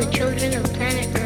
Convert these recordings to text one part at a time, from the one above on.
the children of planet Earth.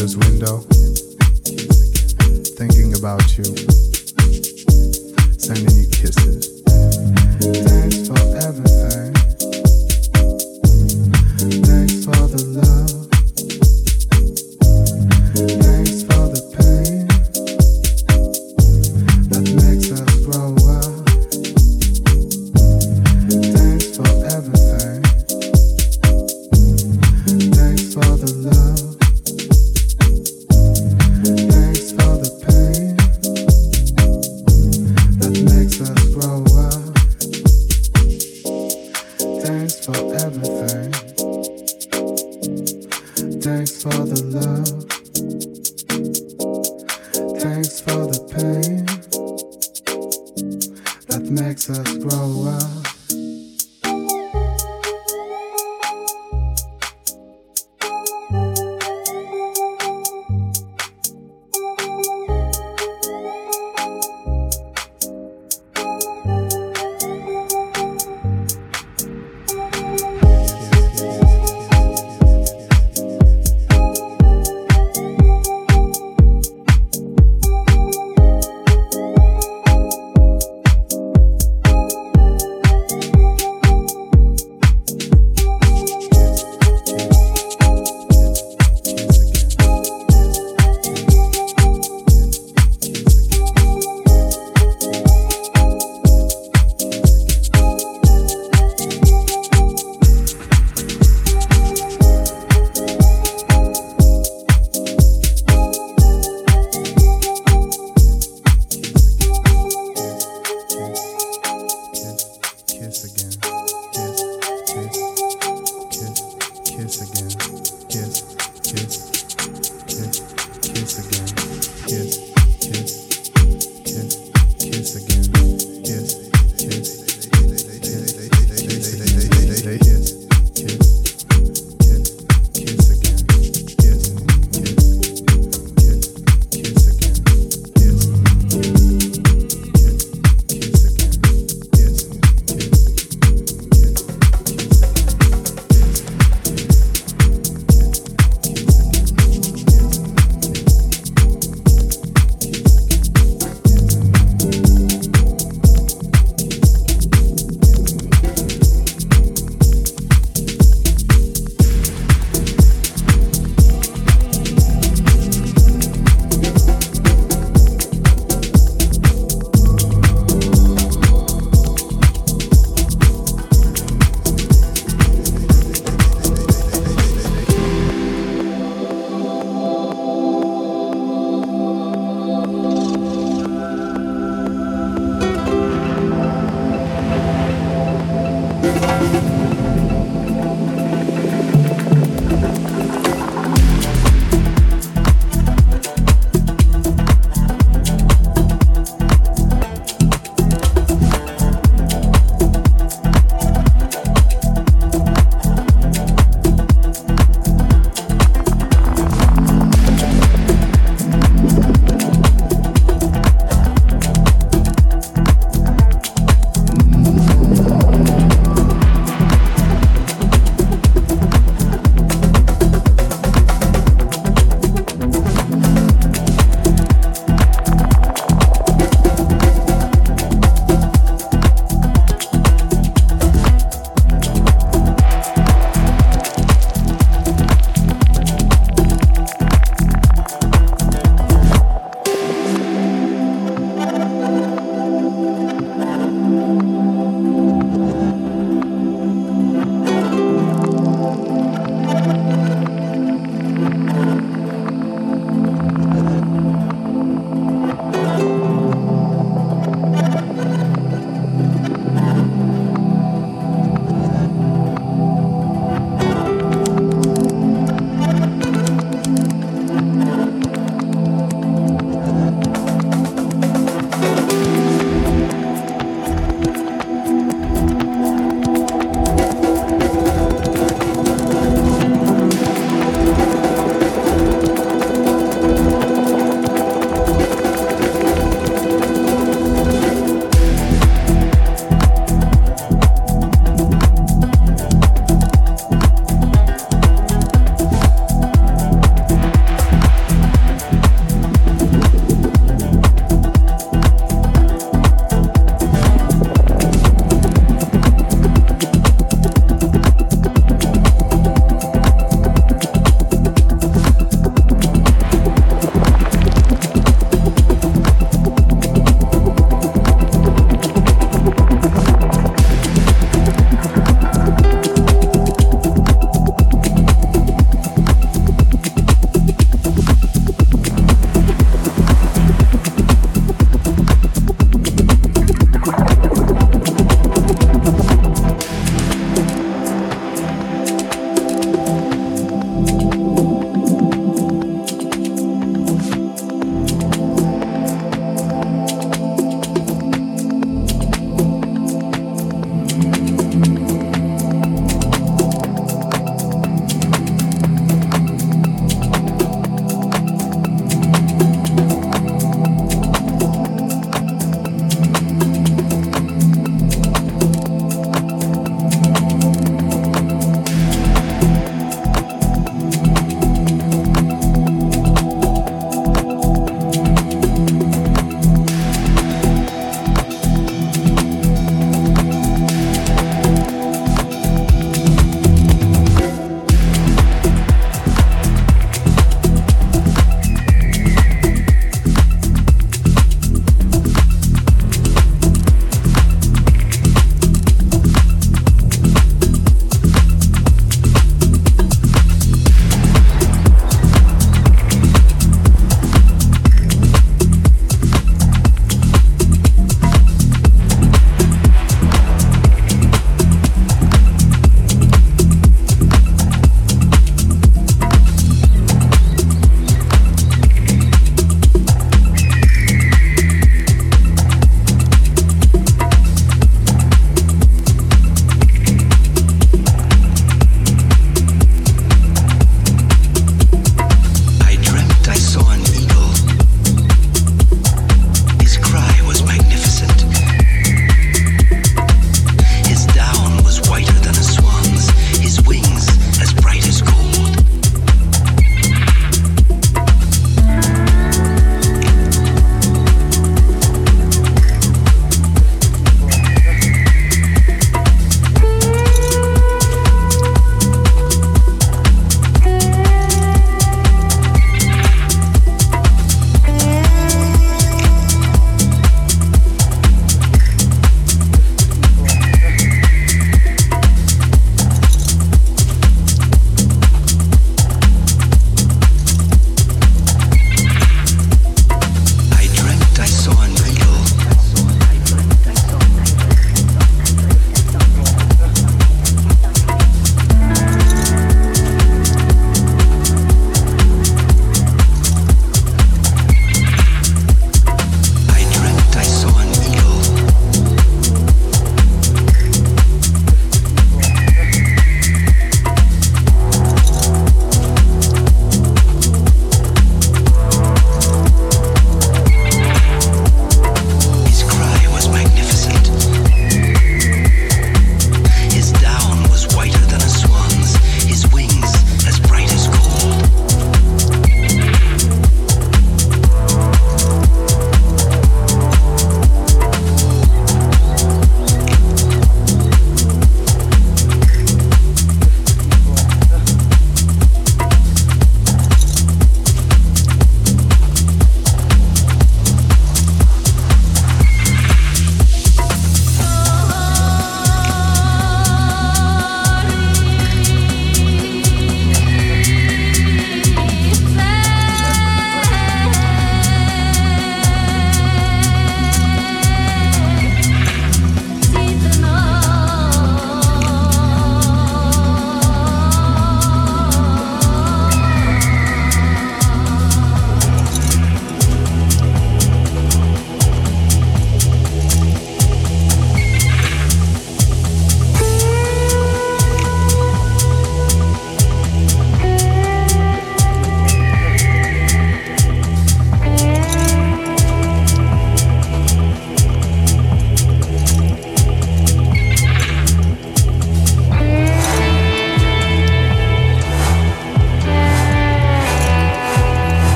Studio's window thinking about you, sending you kisses.